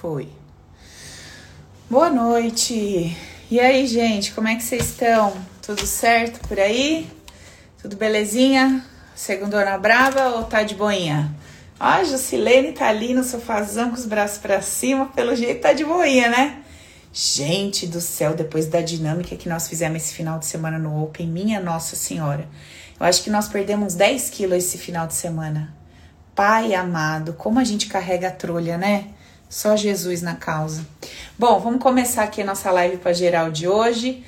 Foi. Boa noite. E aí, gente, como é que vocês estão? Tudo certo por aí? Tudo belezinha? Segundona brava ou tá de boinha? Ó, a Jusilene tá ali no sofazão com os braços para cima, pelo jeito tá de boinha, né? Gente do céu, depois da dinâmica que nós fizemos esse final de semana no Open, minha Nossa Senhora. Eu acho que nós perdemos 10 quilos esse final de semana. Pai amado, como a gente carrega a trolha, né? Só Jesus na causa. Bom, vamos começar aqui a nossa live para geral de hoje.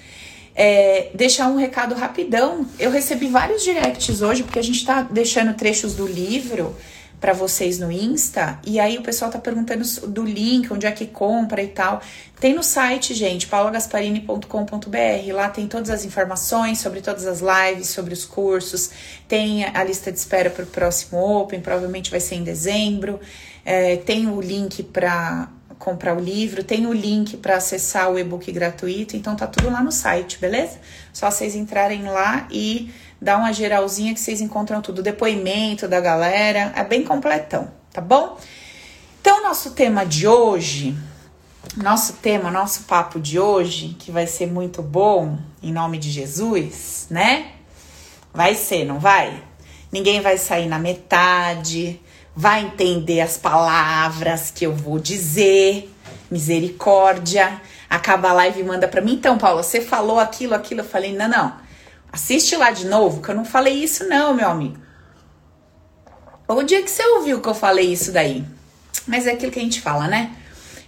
É, deixar um recado rapidão. Eu recebi vários directs hoje, porque a gente está deixando trechos do livro para vocês no Insta, e aí o pessoal tá perguntando do link, onde é que compra e tal. Tem no site, gente, paulagasparini.com.br. Lá tem todas as informações sobre todas as lives, sobre os cursos. Tem a lista de espera para o próximo Open, provavelmente vai ser em dezembro. É, tem o link para comprar o livro, tem o link para acessar o e-book gratuito, então tá tudo lá no site, beleza? Só vocês entrarem lá e dar uma geralzinha que vocês encontram tudo, depoimento da galera, é bem completão, tá bom? Então, nosso tema de hoje, nosso tema, nosso papo de hoje, que vai ser muito bom, em nome de Jesus, né? Vai ser, não vai? Ninguém vai sair na metade, vai entender as palavras que eu vou dizer. Misericórdia. Acaba a live e manda para mim. Então, Paula, você falou aquilo, aquilo. Eu falei, não, não. Assiste lá de novo, que eu não falei isso, não, meu amigo. O dia que você ouviu que eu falei isso daí? Mas é aquilo que a gente fala, né?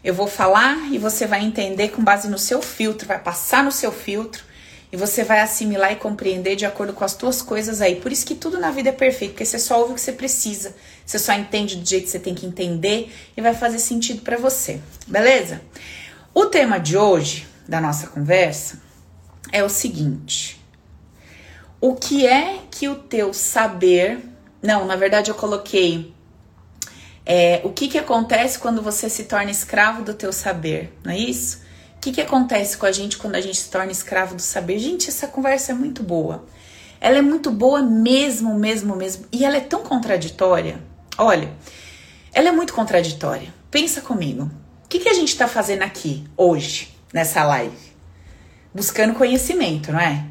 Eu vou falar e você vai entender com base no seu filtro, vai passar no seu filtro e você vai assimilar e compreender de acordo com as tuas coisas aí. Por isso que tudo na vida é perfeito, porque você só ouve o que você precisa. Você só entende do jeito que você tem que entender e vai fazer sentido para você. Beleza? O tema de hoje da nossa conversa é o seguinte: O que é que o teu saber, não, na verdade eu coloquei é, o que que acontece quando você se torna escravo do teu saber, não é isso? O que, que acontece com a gente quando a gente se torna escravo do saber? Gente, essa conversa é muito boa. Ela é muito boa mesmo, mesmo, mesmo. E ela é tão contraditória. Olha, ela é muito contraditória. Pensa comigo. O que, que a gente está fazendo aqui, hoje, nessa live? Buscando conhecimento, não é?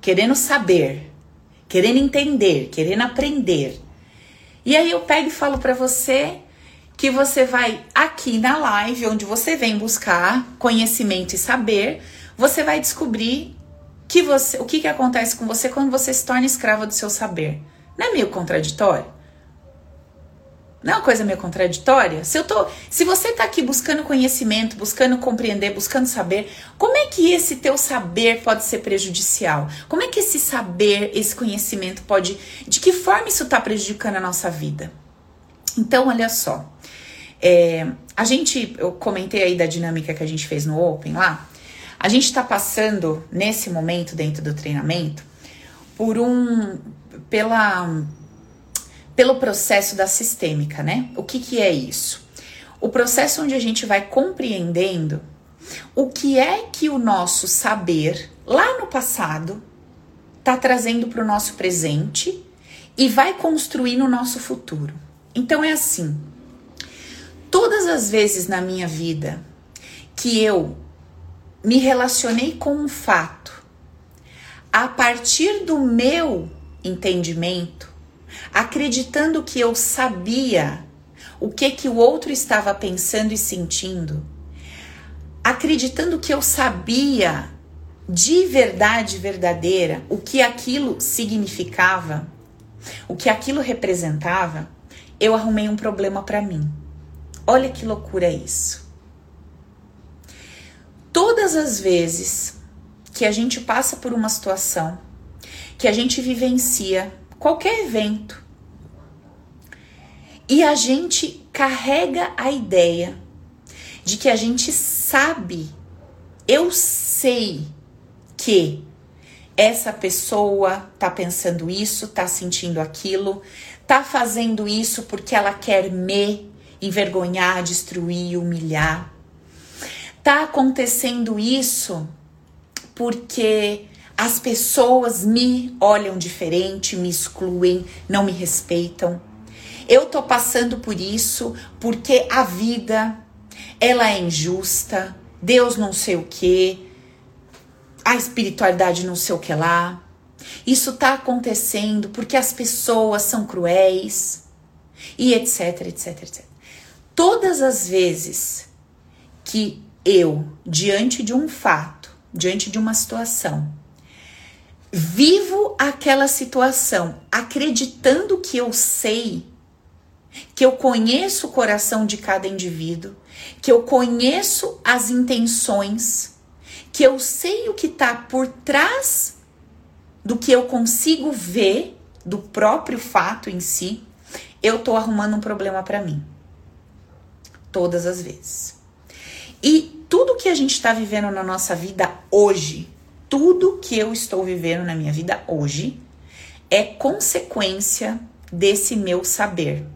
Querendo saber, querendo entender, querendo aprender. E aí eu pego e falo para você que você vai aqui na live, onde você vem buscar conhecimento e saber, você vai descobrir que você, o que, que acontece com você quando você se torna escrava do seu saber. Não é meio contraditório? Não é uma coisa meio contraditória? Se eu tô, se você tá aqui buscando conhecimento, buscando compreender, buscando saber, como é que esse teu saber pode ser prejudicial? Como é que esse saber, esse conhecimento pode, de que forma isso está prejudicando a nossa vida? Então, olha só. É, a gente, eu comentei aí da dinâmica que a gente fez no Open lá. A gente está passando nesse momento dentro do treinamento por um pela pelo processo da sistêmica, né? O que que é isso? O processo onde a gente vai compreendendo o que é que o nosso saber lá no passado está trazendo para o nosso presente e vai construir no nosso futuro. Então é assim: todas as vezes na minha vida que eu me relacionei com um fato a partir do meu entendimento, acreditando que eu sabia o que que o outro estava pensando e sentindo, acreditando que eu sabia de verdade verdadeira o que aquilo significava, o que aquilo representava, eu arrumei um problema para mim. Olha que loucura isso. Todas as vezes que a gente passa por uma situação, que a gente vivencia qualquer evento, e a gente carrega a ideia de que a gente sabe, eu sei que essa pessoa tá pensando isso, tá sentindo aquilo, tá fazendo isso porque ela quer me envergonhar, destruir, humilhar. Tá acontecendo isso porque as pessoas me olham diferente, me excluem, não me respeitam. Eu tô passando por isso porque a vida ela é injusta, Deus não sei o que, a espiritualidade não sei o que lá. Isso está acontecendo porque as pessoas são cruéis e etc, etc, etc. Todas as vezes que eu, diante de um fato, diante de uma situação, vivo aquela situação acreditando que eu sei, que eu conheço o coração de cada indivíduo, que eu conheço as intenções, que eu sei o que está por trás do que eu consigo ver do próprio fato em si, eu tô arrumando um problema para mim. Todas as vezes. E tudo que a gente está vivendo na nossa vida hoje, tudo que eu estou vivendo na minha vida hoje, é consequência desse meu saber.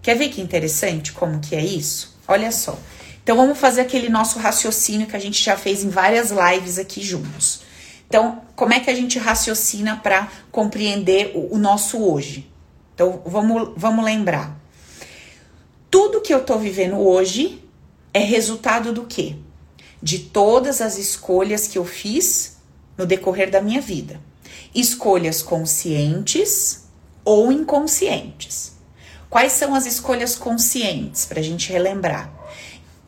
Quer ver que interessante como que é isso? Olha só. Então vamos fazer aquele nosso raciocínio que a gente já fez em várias lives aqui juntos. Então, como é que a gente raciocina para compreender o, o, nosso hoje? Então, vamos, vamos lembrar. Tudo que eu estou vivendo hoje é resultado do quê? De todas as escolhas que eu fiz no decorrer da minha vida. Escolhas conscientes ou inconscientes. Quais são as escolhas conscientes para a gente relembrar?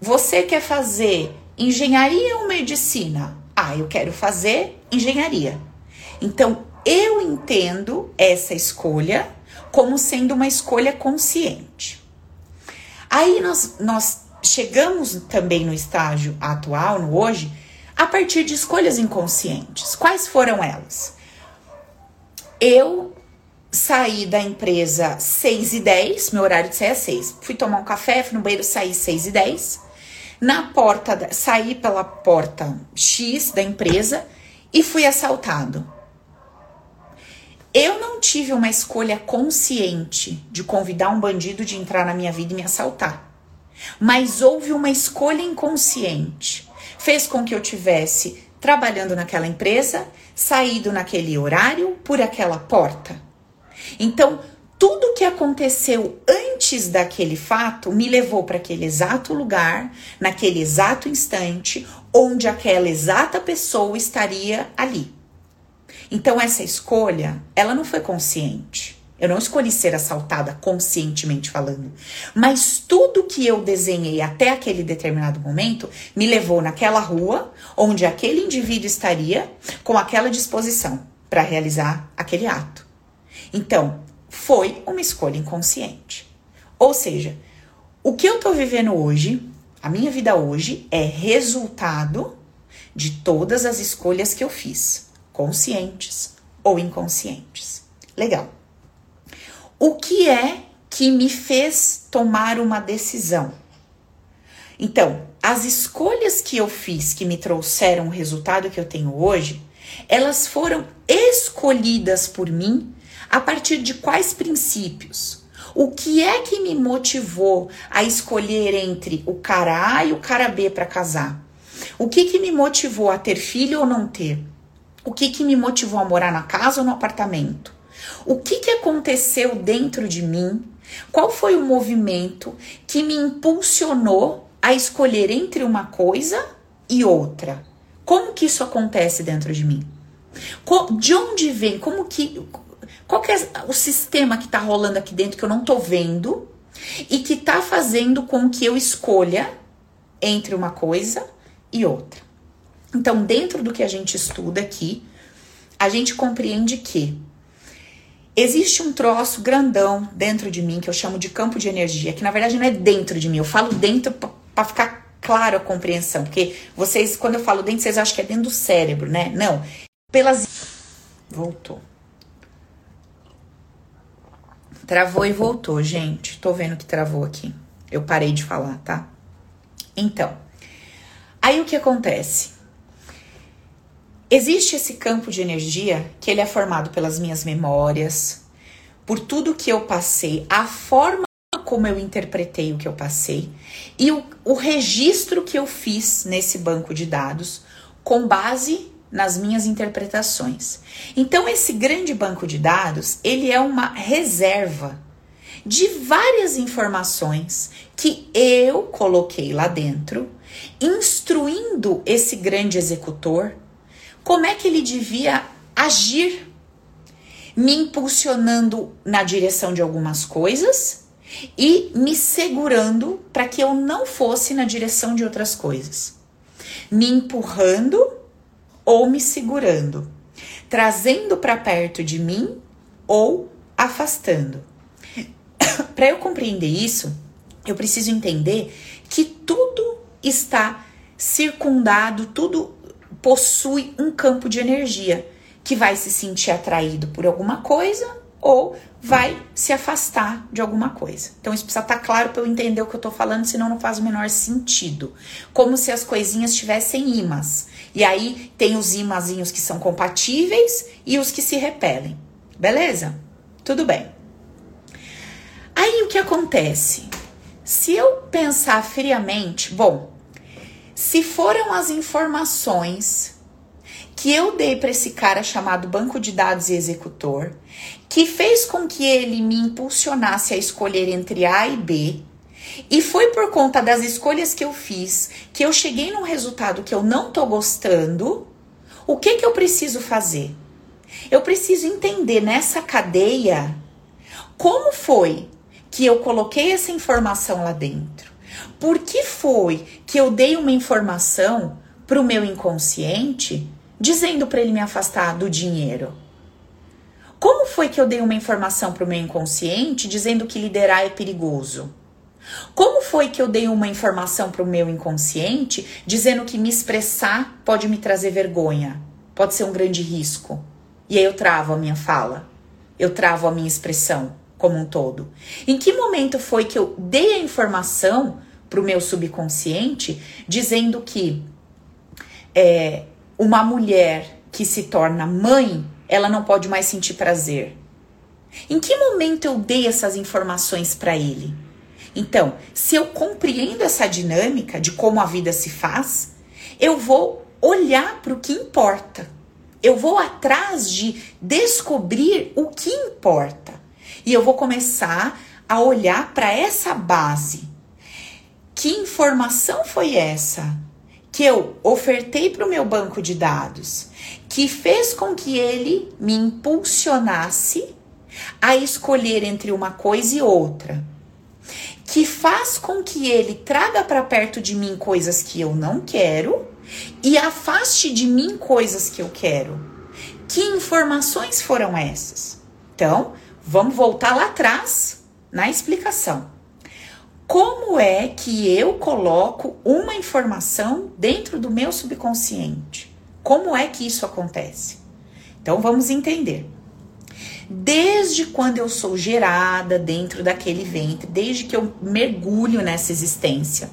Você quer fazer engenharia ou medicina? Ah, eu quero fazer engenharia. Então, eu entendo essa escolha como sendo uma escolha consciente. Aí nós, nós chegamos também no estágio atual, no hoje, a partir de escolhas inconscientes. Quais foram elas? Eu saí da empresa 6 e 10, meu horário de sair é 6. Fui tomar um café, fui no banheiro, saí 6 e 10 na porta, saí pela porta X da empresa e fui assaltado. Eu não tive uma escolha consciente de convidar um bandido de entrar na minha vida e me assaltar. Mas houve uma escolha inconsciente. Fez com que eu tivesse trabalhando naquela empresa, saído naquele horário por aquela porta. Então, tudo que aconteceu antes daquele fato me levou para aquele exato lugar, naquele exato instante, onde aquela exata pessoa estaria ali. Então essa escolha, ela não foi consciente. Eu não escolhi ser assaltada conscientemente falando, mas tudo que eu desenhei até aquele determinado momento me levou naquela rua onde aquele indivíduo estaria com aquela disposição para realizar aquele ato. Então, foi uma escolha inconsciente. Ou seja, o que eu estou vivendo hoje, a minha vida hoje, é resultado de todas as escolhas que eu fiz, conscientes ou inconscientes. Legal. O que é que me fez tomar uma decisão? Então, as escolhas que eu fiz que me trouxeram o resultado que eu tenho hoje, elas foram escolhidas por mim a partir de quais princípios? O que é que me motivou a escolher entre o cara A e o cara B para casar? O que que me motivou a ter filho ou não ter? O que que me motivou a morar na casa ou no apartamento? O que que aconteceu dentro de mim? Qual foi o movimento que me impulsionou a escolher entre uma coisa e outra? Como que isso acontece dentro de mim? De onde vem? Como que qual que é o sistema que está rolando aqui dentro que eu não estou vendo e que está fazendo com que eu escolha entre uma coisa e outra? Então, dentro do que a gente estuda aqui, a gente compreende que existe um troço grandão dentro de mim que eu chamo de campo de energia, que na verdade não é dentro de mim, eu falo dentro para ficar claro a compreensão, porque vocês, quando eu falo dentro, vocês acham que é dentro do cérebro, né? Não, pelas. Voltou. Travou e voltou, gente. Tô vendo que travou aqui. Eu parei de falar, tá? Então, aí o que acontece? Existe esse campo de energia que ele é formado pelas minhas memórias, por tudo que eu passei, a forma como eu interpretei o que eu passei e o, o registro que eu fiz nesse banco de dados com base nas minhas interpretações. Então esse grande banco de dados, ele é uma reserva de várias informações que eu coloquei lá dentro, instruindo esse grande executor como é que ele devia agir, me impulsionando na direção de algumas coisas e me segurando para que eu não fosse na direção de outras coisas, me empurrando ou me segurando, trazendo para perto de mim ou afastando. para eu compreender isso, eu preciso entender que tudo está circundado, tudo possui um campo de energia que vai se sentir atraído por alguma coisa ou vai se afastar de alguma coisa. Então isso precisa estar claro para eu entender o que eu estou falando, senão não faz o menor sentido. Como se as coisinhas tivessem imãs. E aí tem os imãzinhos que são compatíveis e os que se repelem. Beleza? Tudo bem. Aí o que acontece? Se eu pensar friamente, bom, se foram as informações que eu dei para esse cara chamado banco de dados e executor, que fez com que ele me impulsionasse a escolher entre A e B, e foi por conta das escolhas que eu fiz que eu cheguei num resultado que eu não tô gostando, o que que eu preciso fazer? Eu preciso entender nessa cadeia como foi que eu coloquei essa informação lá dentro. Por que foi que eu dei uma informação para o meu inconsciente dizendo para ele me afastar do dinheiro? Como foi que eu dei uma informação para o meu inconsciente dizendo que liderar é perigoso? Como foi que eu dei uma informação para o meu inconsciente dizendo que me expressar pode me trazer vergonha, pode ser um grande risco? E aí eu travo a minha fala, eu travo a minha expressão como um todo. Em que momento foi que eu dei a informação para o meu subconsciente dizendo que é, uma mulher que se torna mãe, ela não pode mais sentir prazer. Em que momento eu dei essas informações para ele? Então, se eu compreendo essa dinâmica de como a vida se faz, eu vou olhar para o que importa. Eu vou atrás de descobrir o que importa. E eu vou começar a olhar para essa base. Que informação foi essa que eu ofertei para o meu banco de dados que fez com que ele me impulsionasse a escolher entre uma coisa e outra? Que faz com que ele traga para perto de mim coisas que eu não quero e afaste de mim coisas que eu quero? Que informações foram essas? Então, vamos voltar lá atrás na explicação como é que eu coloco uma informação dentro do meu subconsciente? Como é que isso acontece? Então vamos entender. Desde quando eu sou gerada dentro daquele ventre, desde que eu mergulho nessa existência,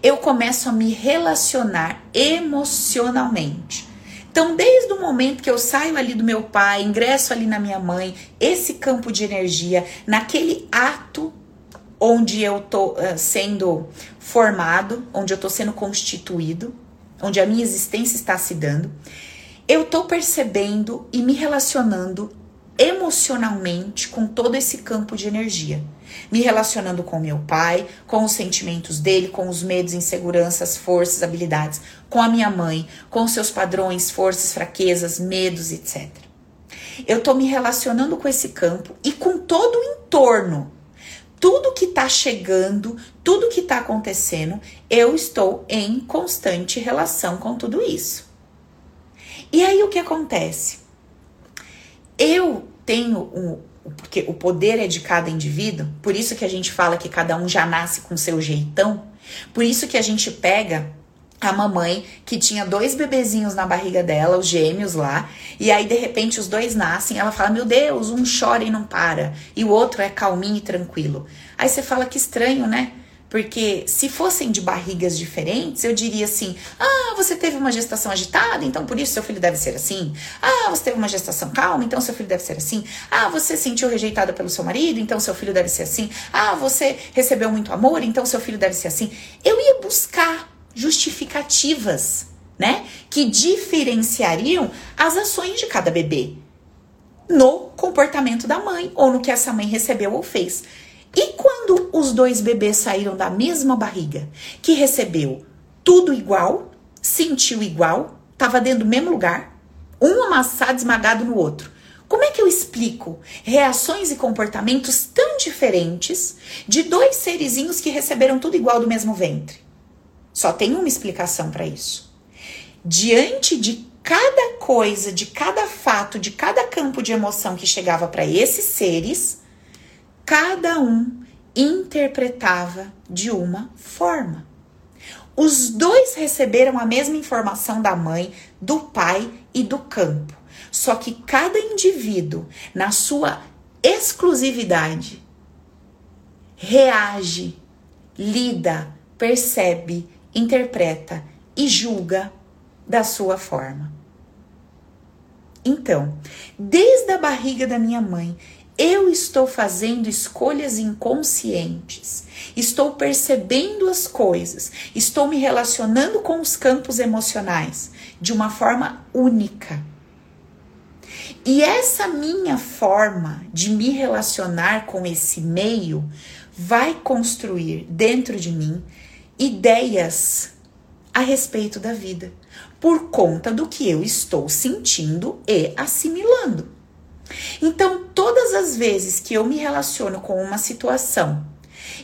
eu começo a me relacionar emocionalmente. Então, desde o momento que eu saio ali do meu pai, ingresso ali na minha mãe, esse campo de energia, naquele ato onde eu tô uh, sendo formado, onde eu tô sendo constituído, onde a minha existência está se dando, eu tô percebendo e me relacionando emocionalmente com todo esse campo de energia. Me relacionando com meu pai, com os sentimentos dele, com os medos, inseguranças, forças, habilidades, com a minha mãe, com seus padrões, forças, fraquezas, medos, etc. Eu tô me relacionando com esse campo e com todo o entorno tudo que está chegando, tudo que está acontecendo, eu estou em constante relação com tudo isso. E aí o que acontece? Eu tenho um, porque o poder é de cada indivíduo, por isso que a gente fala que cada um já nasce com seu jeitão, por isso que a gente pega a mamãe que tinha dois bebezinhos na barriga dela, os gêmeos lá, e aí de repente os dois nascem, ela fala: "Meu Deus, um chora e não para", e o outro é calminho e tranquilo. Aí você fala que estranho, né? Porque se fossem de barrigas diferentes, eu diria assim: ah, você teve uma gestação agitada, então por isso seu filho deve ser assim. Ah, você teve uma gestação calma, então seu filho deve ser assim. Ah, você se sentiu rejeitada pelo seu marido, então seu filho deve ser assim. Ah, você recebeu muito amor, então seu filho deve ser assim. Eu ia buscar justificativas, né? Que diferenciariam as ações de cada bebê. no comportamento da mãe ou no que essa mãe recebeu ou fez. E quando os dois bebês saíram da mesma barriga, que recebeu tudo igual, sentiu igual, estava dentro do mesmo lugar, um amassado esmagado no outro. Como é que eu explico reações e comportamentos tão diferentes de dois serizinhos que receberam tudo igual do mesmo ventre? Só tem uma explicação para isso. Diante de cada coisa, de cada fato, de cada campo de emoção que chegava para esses seres, cada um interpretava de uma forma. Os dois receberam a mesma informação da mãe, do pai e do campo. Só que cada indivíduo, na sua exclusividade, reage, lida, percebe, interpreta e julga da sua forma. Então, desde a barriga da minha mãe, eu estou fazendo escolhas inconscientes, estou percebendo as coisas, estou me relacionando com os campos emocionais de uma forma única. E essa minha forma de me relacionar com esse meio vai construir dentro de mim ideias a respeito da vida, por conta do que eu estou sentindo e assimilando. Então, todas as vezes que eu me relaciono com uma situação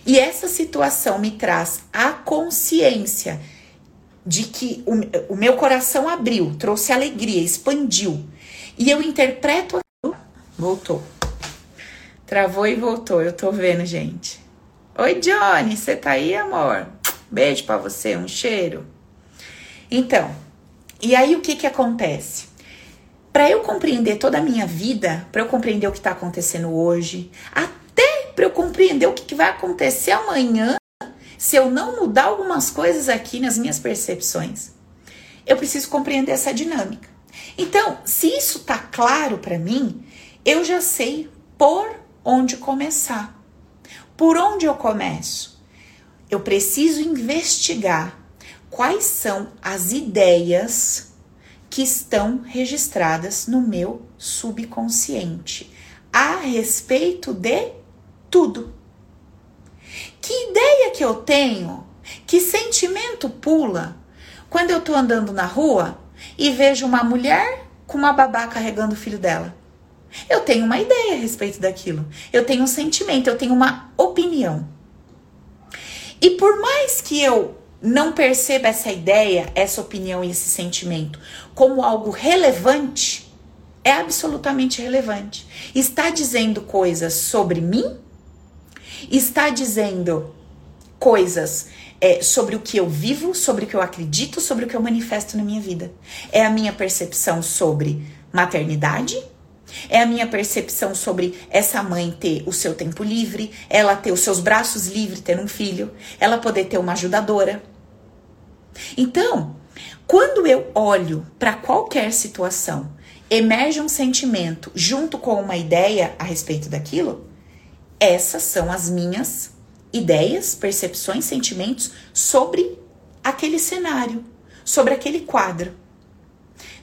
e essa situação me traz a consciência de que o, o meu coração abriu, trouxe alegria, expandiu, e eu interpreto. Voltou. Travou e voltou, eu tô vendo, gente. Oi, Johnny, você tá aí, amor? Beijo para você, um cheiro. Então, e aí o que que acontece? para eu compreender toda a minha vida, para eu compreender o que está acontecendo hoje, até para eu compreender o que, que vai acontecer amanhã, se eu não mudar algumas coisas aqui nas minhas percepções, eu preciso compreender essa dinâmica. Então, se isso está claro para mim, eu já sei por onde começar. Por onde eu começo? Eu preciso investigar quais são as ideias que estão registradas no meu subconsciente a respeito de tudo. Que ideia que eu tenho? Que sentimento pula quando eu tô andando na rua e vejo uma mulher com uma babá carregando o filho dela? Eu tenho uma ideia a respeito daquilo. Eu tenho um sentimento, eu tenho uma opinião. E por mais que eu não perceba essa ideia, essa opinião e esse sentimento como algo relevante, é absolutamente relevante. Está dizendo coisas sobre mim? Está dizendo coisas é, sobre o que eu vivo, sobre o que eu acredito, sobre o que eu manifesto na minha vida. É a minha percepção sobre maternidade, é a minha percepção sobre essa mãe ter o seu tempo livre, ela ter os seus braços livres, ter um filho, ela poder ter uma ajudadora então, quando eu olho para qualquer situação, emerge um sentimento junto com uma ideia a respeito daquilo, essas são as minhas ideias, percepções, sentimentos sobre aquele cenário, sobre aquele quadro.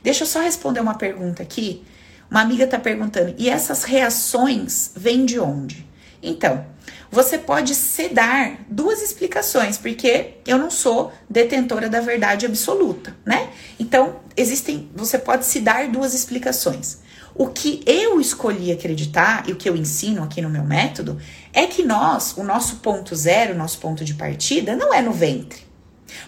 Deixa eu só responder uma pergunta aqui. Uma amiga está perguntando: e essas reações vêm de onde? Então, você pode se dar duas explicações, porque eu não sou detentora da verdade absoluta, né? Então, existem, você pode se dar duas explicações. O que eu escolhi acreditar e o que eu ensino aqui no meu método é que nós, o nosso ponto zero, o nosso ponto de partida, não é no ventre.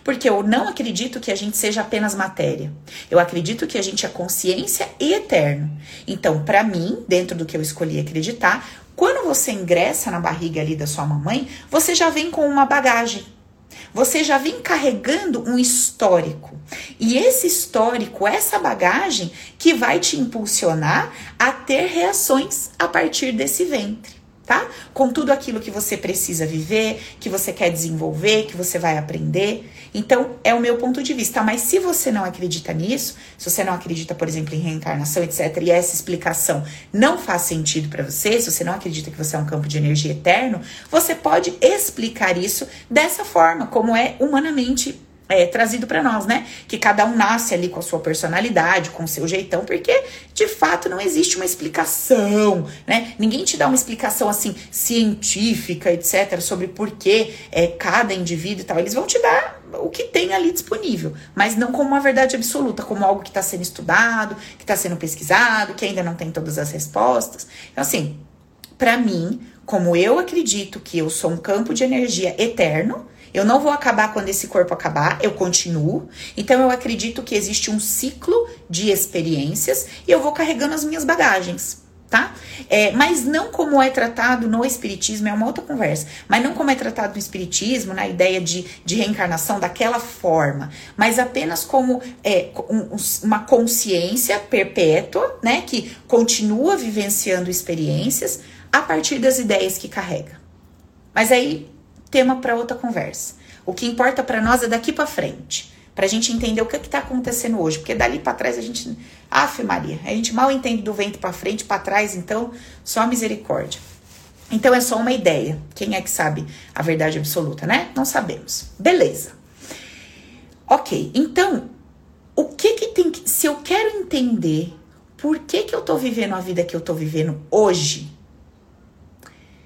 Porque eu não acredito que a gente seja apenas matéria. Eu acredito que a gente é consciência e eterno. Então, para mim, dentro do que eu escolhi acreditar, quando você ingressa na barriga ali da sua mamãe, você já vem com uma bagagem. Você já vem carregando um histórico. E esse histórico, essa bagagem, que vai te impulsionar a ter reações a partir desse ventre tá? Com tudo aquilo que você precisa viver, que você quer desenvolver, que você vai aprender. Então, é o meu ponto de vista. Mas se você não acredita nisso, se você não acredita, por exemplo, em reencarnação, etc., e essa explicação não faz sentido para você, se você não acredita que você é um campo de energia eterno, você pode explicar isso dessa forma, como é humanamente é, trazido para nós, né? Que cada um nasce ali com a sua personalidade, com o seu jeitão, porque de fato não existe uma explicação, né? Ninguém te dá uma explicação assim científica, etc, sobre por que é, cada indivíduo e tal. Eles vão te dar o que tem ali disponível, mas não como uma verdade absoluta, como algo que está sendo estudado, que está sendo pesquisado, que ainda não tem todas as respostas. Então, assim, para mim, como eu acredito que eu sou um campo de energia eterno, eu não vou acabar quando esse corpo acabar, eu continuo. Então eu acredito que existe um ciclo de experiências e eu vou carregando as minhas bagagens. Tá? É, mas não como é tratado no Espiritismo, é uma outra conversa, mas não como é tratado no Espiritismo, na ideia de, de reencarnação daquela forma, mas apenas como é, um, uma consciência perpétua, né, que continua vivenciando experiências a partir das ideias que carrega. Mas aí tema para outra conversa. O que importa para nós é daqui para frente, para a gente entender o que está acontecendo hoje, porque dali para trás a gente, af Maria, a gente mal entende do vento para frente, para trás, então só misericórdia. Então é só uma ideia. Quem é que sabe a verdade absoluta, né? Não sabemos. Beleza. Ok, então o que que tem que. Se eu quero entender por que que eu tô vivendo a vida que eu tô vivendo hoje,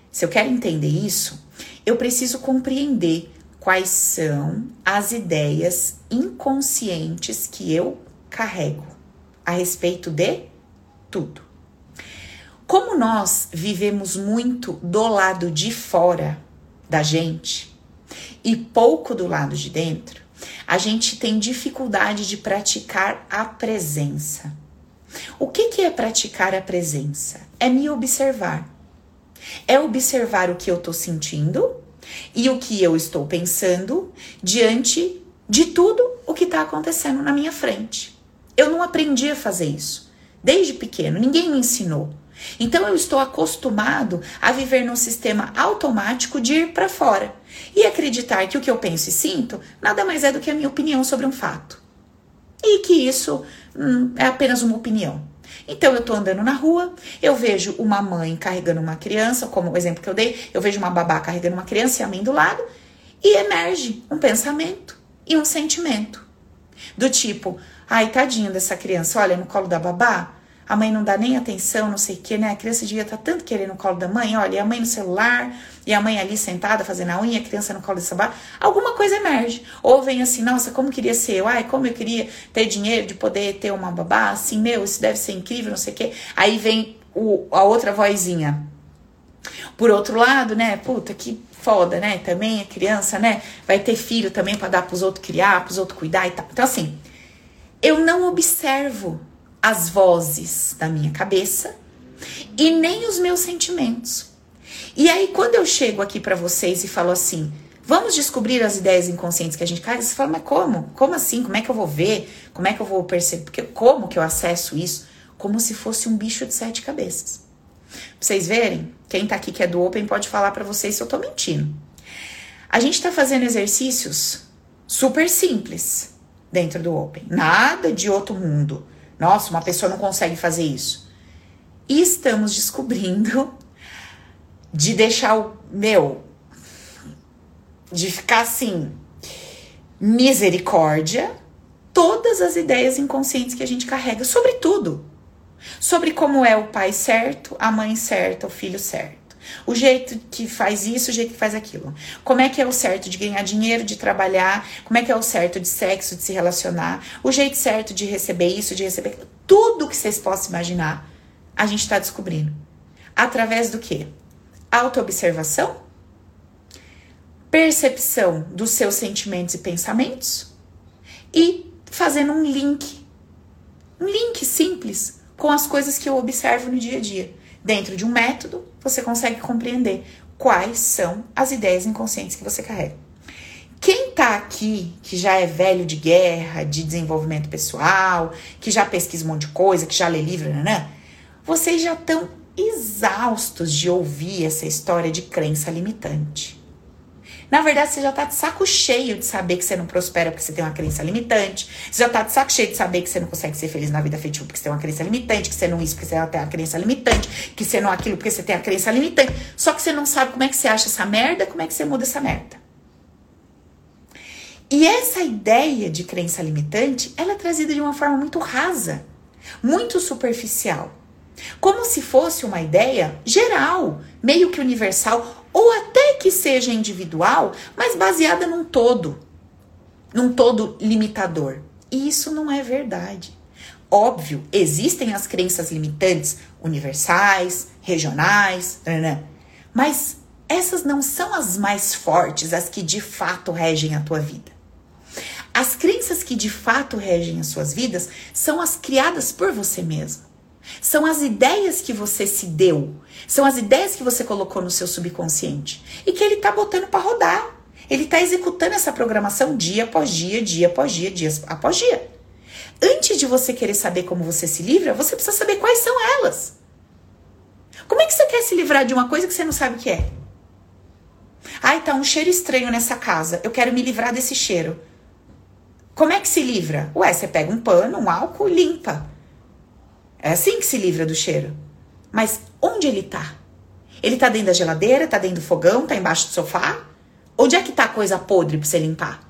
se eu quero entender isso, eu preciso compreender quais são as ideias inconscientes que eu carrego a respeito de tudo. Como nós vivemos muito do lado de fora da gente e pouco do lado de dentro, a gente tem dificuldade de praticar a presença. O que, que é praticar a presença? É me observar é observar o que eu estou sentindo e o que eu estou pensando diante de tudo o que está acontecendo na minha frente. Eu não aprendi a fazer isso desde pequeno, ninguém me ensinou. Então eu estou acostumado a viver num sistema automático de ir para fora e acreditar que o que eu penso e sinto nada mais é do que a minha opinião sobre um fato. E que isso hum, é apenas uma opinião. Então eu tô andando na rua, eu vejo uma mãe carregando uma criança, como o exemplo que eu dei, eu vejo uma babá carregando uma criança e a mãe do lado, e emerge um pensamento e um sentimento. Do tipo, ai, tadinho dessa criança, olha no colo da babá, a mãe não dá nem atenção, não sei o que, né? A criança devia estar tá tanto querendo o colo da mãe, olha, e a mãe no celular, e a mãe ali sentada fazendo a unha, a criança no colo de sabá, alguma coisa emerge. Ou vem assim, nossa, como queria ser eu, ai, como eu queria ter dinheiro de poder ter uma babá, assim, meu, isso deve ser incrível, não sei o que. Aí vem o, a outra vozinha. Por outro lado, né, puta, que foda, né? Também a criança, né, vai ter filho também para dar pros outros criar, pros outros cuidar e tal. Então, assim, eu não observo as vozes da minha cabeça e nem os meus sentimentos. E aí, quando eu chego aqui para vocês e falo assim, vamos descobrir as ideias inconscientes que a gente carrega, você fala, mas como? Como assim? Como é que eu vou ver? Como é que eu vou perceber? Porque, como que eu acesso isso? Como se fosse um bicho de sete cabeças. Pra vocês verem, quem tá aqui que é do Open pode falar para vocês se eu tô mentindo. A gente tá fazendo exercícios super simples dentro do Open. Nada de outro mundo. Nossa, uma pessoa não consegue fazer isso. E estamos descobrindo de deixar o meu, de ficar assim, misericórdia, todas as ideias inconscientes que a gente carrega sobre tudo. Sobre como é o pai certo, a mãe certa, o filho certo. O jeito que faz isso, o jeito que faz aquilo. Como é que é o certo de ganhar dinheiro, de trabalhar, como é que é o certo de sexo, de se relacionar, o jeito certo de receber isso, de receber aquilo. Tudo que vocês possam imaginar, a gente está descobrindo. Através do quê? Autoobservação, percepção dos seus sentimentos e pensamentos e fazendo um link. Um link simples com as coisas que eu observo no dia a dia. Dentro de um método, você consegue compreender quais são as ideias inconscientes que você carrega. Quem tá aqui, que já é velho de guerra, de desenvolvimento pessoal, que já pesquisa um monte de coisa, que já lê livro, né? Vocês já estão exaustos de ouvir essa história de crença limitante. Na verdade, você já tá de saco cheio de saber que você não prospera porque você tem uma crença limitante. Você já tá de saco cheio de saber que você não consegue ser feliz na vida afetiva porque você tem uma crença limitante, que você não isso porque você tem uma crença limitante, que você não aquilo porque você tem a crença limitante. Só que você não sabe como é que você acha essa merda, como é que você muda essa merda. E essa ideia de crença limitante, ela é trazida de uma forma muito rasa, muito superficial. Como se fosse uma ideia geral, meio que universal, ou até que seja individual, mas baseada num todo, num todo limitador. E isso não é verdade. Óbvio, existem as crenças limitantes universais, regionais, mas essas não são as mais fortes, as que de fato regem a tua vida. As crenças que de fato regem as suas vidas são as criadas por você mesmo. São as ideias que você se deu, são as ideias que você colocou no seu subconsciente e que ele tá botando para rodar. Ele tá executando essa programação dia após dia, dia após dia, dia após dia. Antes de você querer saber como você se livra, você precisa saber quais são elas. Como é que você quer se livrar de uma coisa que você não sabe o que é? Ai, tá um cheiro estranho nessa casa. Eu quero me livrar desse cheiro. Como é que se livra? Ué, você pega um pano, um álcool e limpa. É assim que se livra do cheiro. Mas onde ele tá? Ele tá dentro da geladeira, tá dentro do fogão, tá embaixo do sofá? Onde é que tá a coisa podre pra você limpar?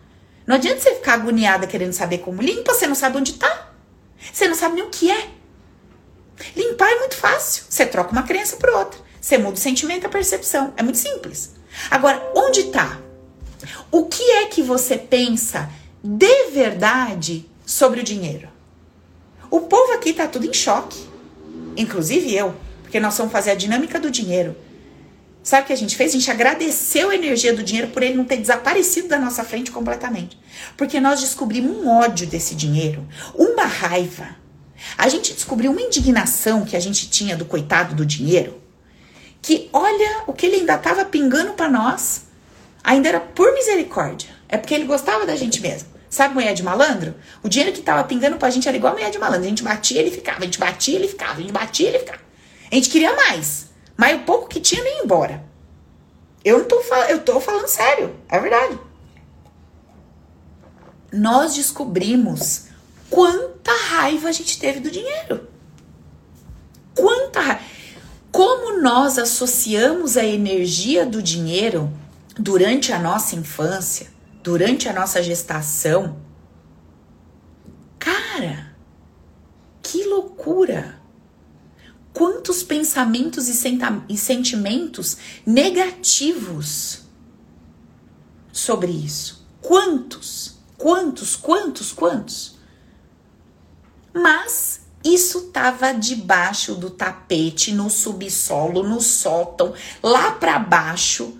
Não adianta você ficar agoniada querendo saber como limpa, você não sabe onde tá. Você não sabe nem o que é. Limpar é muito fácil. Você troca uma crença por outra. Você muda o sentimento, a percepção. É muito simples. Agora, onde tá? O que é que você pensa de verdade sobre o dinheiro. O povo aqui tá tudo em choque, inclusive eu, porque nós vamos fazer a dinâmica do dinheiro. Sabe o que a gente fez? A gente agradeceu a energia do dinheiro por ele não ter desaparecido da nossa frente completamente. Porque nós descobrimos um ódio desse dinheiro, uma raiva. A gente descobriu uma indignação que a gente tinha do coitado do dinheiro, que olha o que ele ainda estava pingando para nós, ainda era por misericórdia. É porque ele gostava da gente mesmo. Sabe mulher de malandro? O dinheiro que tava pingando pra gente era igual mulher de malandro. A gente batia, ele ficava. A gente batia, ele ficava. A gente batia, ele ficava. A gente queria mais. Mas o pouco que tinha, nem embora. Eu não tô eu tô falando sério. É verdade. Nós descobrimos quanta raiva a gente teve do dinheiro. Quanta raiva. Como nós associamos a energia do dinheiro durante a nossa infância durante a nossa gestação. Cara, que loucura! Pensamentos e, sentimentos negativos sobre isso? Quantos? Quantos, quantos, quantos? Mas isso estava debaixo do tapete, no subsolo, no sótão, lá para baixo.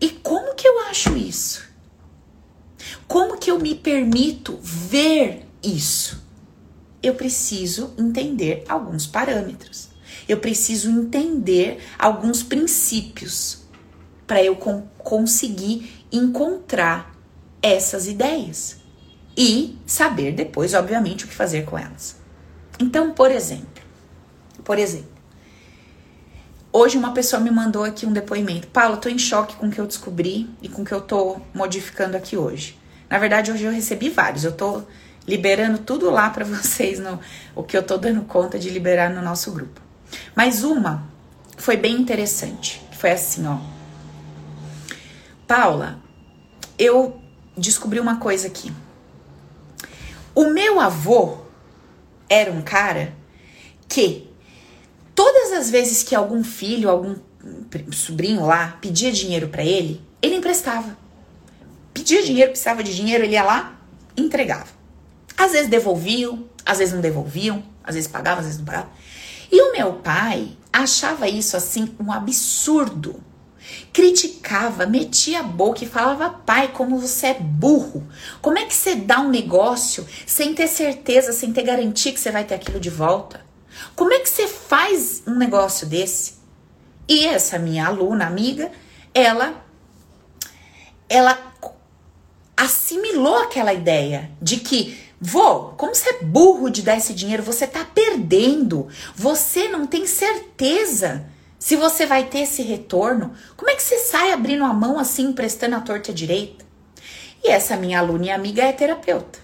E como que eu acho isso? Como que eu me permito ver isso? Eu preciso entender alguns parâmetros. Eu preciso entender alguns princípios para eu conseguir encontrar essas ideias e saber depois, obviamente, o que fazer com elas. Então, por exemplo, por exemplo, hoje uma pessoa me mandou aqui um depoimento. Paulo, tô em choque com o que eu descobri e com o que eu tô modificando aqui hoje. Na verdade, hoje eu recebi vários. Eu tô liberando tudo lá para vocês no o que eu tô dando conta de liberar no nosso grupo. Mas uma foi bem interessante. Foi assim, ó. Paula, eu descobri uma coisa aqui. O meu avô era um cara que todas as vezes que algum filho, algum sobrinho lá pedia dinheiro para ele, ele emprestava pedia dinheiro, precisava de dinheiro, ele ia lá, entregava. Às vezes devolviam, às vezes não devolviam, às vezes pagavam, às vezes não pagavam. E o meu pai achava isso assim um absurdo. Criticava, metia a boca e falava: pai, como você é burro. Como é que você dá um negócio sem ter certeza, sem ter garantia que você vai ter aquilo de volta? Como é que você faz um negócio desse? E essa minha aluna, amiga, ela ela assimilou aquela ideia de que, vô, como você é burro de dar esse dinheiro, você tá perdendo. Você não tem certeza se você vai ter esse retorno. Como é que você sai abrindo a mão assim, emprestando a torta direita? E essa minha aluna e amiga é terapeuta.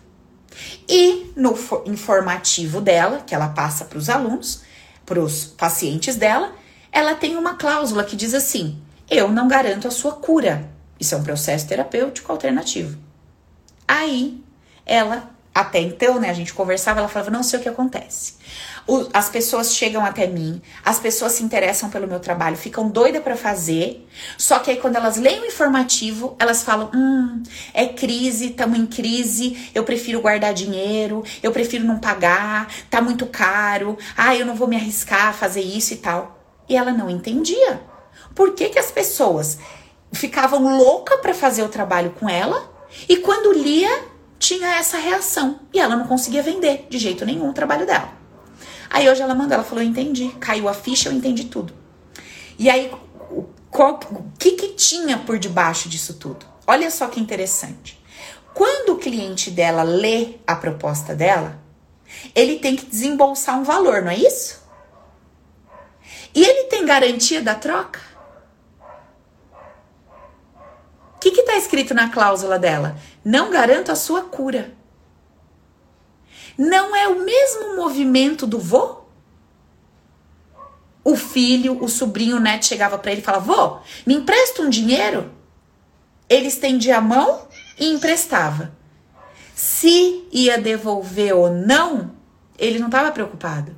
E no informativo dela, que ela passa para os alunos, para os pacientes dela, ela tem uma cláusula que diz assim: Eu não garanto a sua cura. Isso é um processo terapêutico alternativo. Aí ela, até então, né, a gente conversava, ela falava: não sei o que acontece. O, as pessoas chegam até mim, as pessoas se interessam pelo meu trabalho, ficam doidas para fazer. Só que aí quando elas leem o informativo, elas falam: "Hum, é crise, estamos em crise, eu prefiro guardar dinheiro, eu prefiro não pagar, tá muito caro. Ah, eu não vou me arriscar a fazer isso e tal". E ela não entendia. Por que que as pessoas ficavam louca para fazer o trabalho com ela e quando lia tinha essa reação e ela não conseguia vender de jeito nenhum o trabalho dela. Aí hoje ela mandou, ela falou: eu entendi, caiu a ficha, eu entendi tudo. E aí, o, qual, o que, que tinha por debaixo disso tudo? Olha só que interessante. Quando o cliente dela lê a proposta dela, ele tem que desembolsar um valor, não é isso? E ele tem garantia da troca? O que está escrito na cláusula dela? Não garanto a sua cura. Não é o mesmo movimento do vô? O filho, o sobrinho, o neto chegava para ele e falava: Vô, me empresta um dinheiro? Ele estendia a mão e emprestava. Se ia devolver ou não, ele não estava preocupado.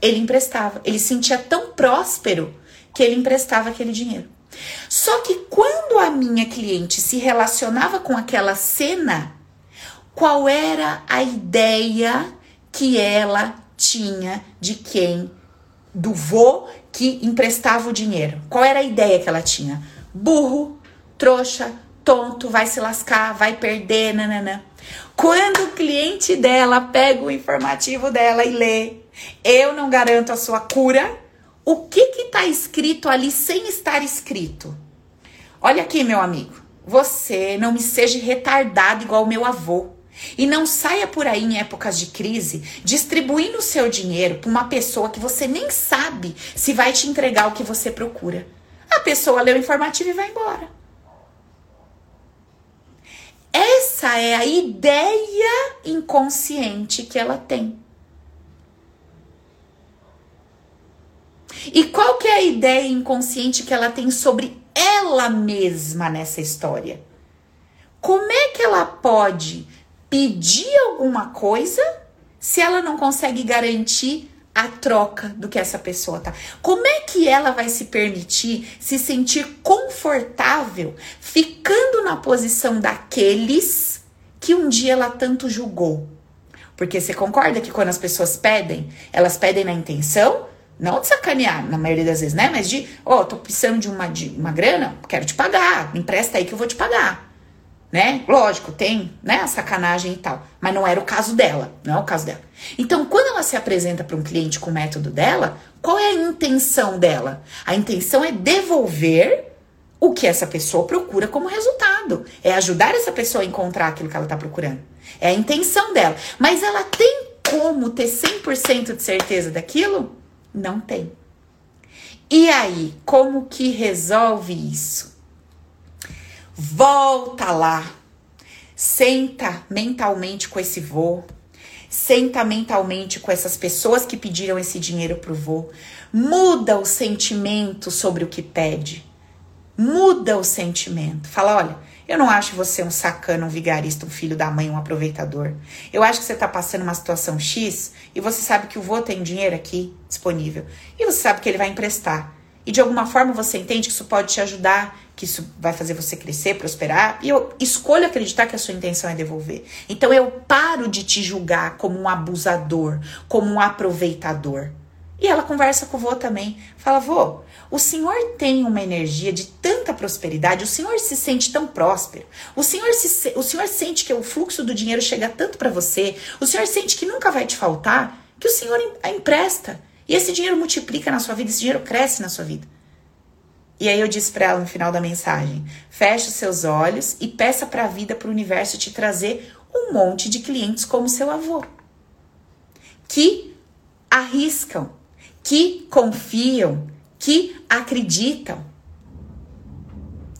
Ele emprestava. Ele sentia tão próspero que ele emprestava aquele dinheiro. Só que quando a minha cliente se relacionava com aquela cena, qual era a ideia que ela tinha de quem do vô que emprestava o dinheiro. Qual era a ideia que ela tinha? Burro, trouxa, tonto, vai se lascar, vai perder, nananã. Quando o cliente dela pega o informativo dela e lê, eu não garanto a sua cura, o que que tá escrito ali sem estar escrito? Olha aqui, meu amigo. Você não me seja retardado igual meu avô. E não saia por aí em épocas de crise distribuindo o seu dinheiro para uma pessoa que você nem sabe se vai te entregar o que você procura. A pessoa lê o informativo e vai embora. Essa é a ideia inconsciente que ela tem. E qual que é a ideia inconsciente que ela tem sobre ela mesma nessa história? Como é que ela pode pedir alguma coisa se ela não consegue garantir a troca do que essa pessoa tá. Como é que ela vai se permitir se sentir confortável ficando na posição daqueles que um dia ela tanto julgou? Porque você concorda que quando as pessoas pedem, elas pedem na intenção, não de sacanear, na maioria das vezes, né? Mas de, ó, oh, tô precisando de uma, de uma grana, quero te pagar, me empresta aí que eu vou te pagar né? Lógico, tem, né, a sacanagem e tal, mas não era o caso dela, não é o caso dela. Então, quando ela se apresenta para um cliente com o método dela, qual é a intenção dela? A intenção é devolver o que essa pessoa procura como resultado, é ajudar essa pessoa a encontrar aquilo que ela está procurando. É a intenção dela, mas ela tem como ter 100% de certeza daquilo? Não tem. E aí, como que resolve isso? Volta lá. Senta mentalmente com esse vô. Senta mentalmente com essas pessoas que pediram esse dinheiro pro vô. Muda o sentimento sobre o que pede. Muda o sentimento. Fala, olha, eu não acho você um sacana, um vigarista, um filho da mãe, um aproveitador. Eu acho que você tá passando uma situação X e você sabe que o vô tem dinheiro aqui disponível. E você sabe que ele vai emprestar. E de alguma forma você entende que isso pode te ajudar que isso vai fazer você crescer, prosperar, e eu escolho acreditar que a sua intenção é devolver. Então eu paro de te julgar como um abusador, como um aproveitador. E ela conversa com o vô também. Fala, vô, o senhor tem uma energia de tanta prosperidade, o senhor se sente tão próspero, o senhor, se, o senhor sente que o fluxo do dinheiro chega tanto para você, o senhor sente que nunca vai te faltar, que o senhor empresta. E esse dinheiro multiplica na sua vida, esse dinheiro cresce na sua vida. E aí eu disse para ela no final da mensagem: feche os seus olhos e peça para a vida, para o universo te trazer um monte de clientes como seu avô, que arriscam, que confiam, que acreditam.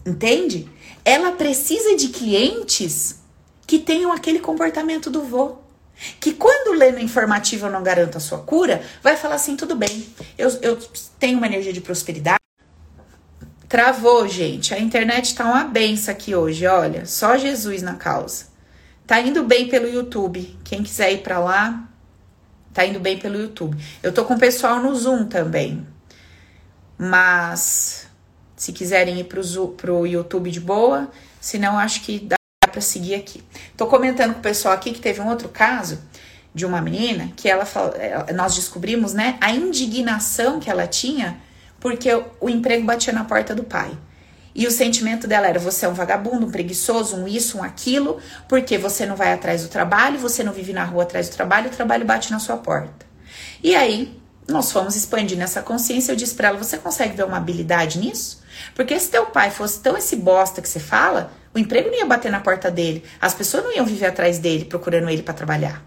Entende? Ela precisa de clientes que tenham aquele comportamento do vô. Que quando lê no informativo eu não garanto a sua cura, vai falar assim: tudo bem, eu, eu tenho uma energia de prosperidade. Travou, gente. A internet tá uma benção aqui hoje, olha. Só Jesus na causa. Tá indo bem pelo YouTube. Quem quiser ir para lá, tá indo bem pelo YouTube. Eu tô com o pessoal no Zoom também. Mas se quiserem ir pro, Zoom, pro YouTube de boa, senão acho que dá para seguir aqui. Tô comentando com o pessoal aqui que teve um outro caso de uma menina que ela nós descobrimos, né, a indignação que ela tinha porque o emprego batia na porta do pai. E o sentimento dela era: você é um vagabundo, um preguiçoso, um isso, um aquilo, porque você não vai atrás do trabalho, você não vive na rua atrás do trabalho, o trabalho bate na sua porta. E aí, nós fomos expandindo essa consciência. Eu disse para ela: você consegue ver uma habilidade nisso? Porque se teu pai fosse tão esse bosta que você fala, o emprego não ia bater na porta dele, as pessoas não iam viver atrás dele procurando ele para trabalhar,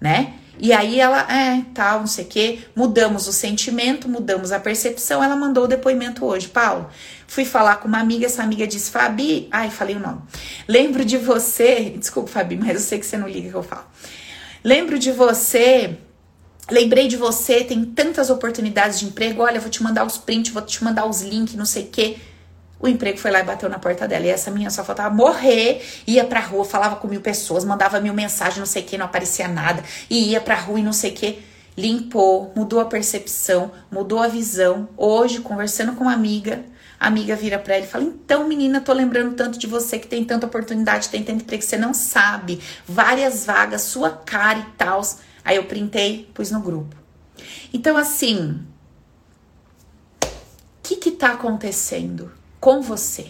né? E aí ela, é, tal, não sei o quê, mudamos o sentimento, mudamos a percepção. Ela mandou o depoimento hoje. Paulo, fui falar com uma amiga, essa amiga disse, Fabi, ai, falei o nome. Lembro de você, desculpa, Fabi, mas eu sei que você não liga que eu falo. Lembro de você, lembrei de você, tem tantas oportunidades de emprego. Olha, vou te mandar os prints, vou te mandar os links, não sei o quê. O emprego foi lá e bateu na porta dela. E essa menina só faltava morrer, ia pra rua, falava com mil pessoas, mandava mil mensagens, não sei o que, não aparecia nada, e ia pra rua e não sei o que. Limpou, mudou a percepção, mudou a visão. Hoje, conversando com uma amiga, a amiga vira pra ela e fala: Então, menina, tô lembrando tanto de você que tem tanta oportunidade, tem tanto emprego que você não sabe. Várias vagas, sua cara e tal. Aí eu printei, pus no grupo. Então, assim, o que que tá acontecendo? Com você.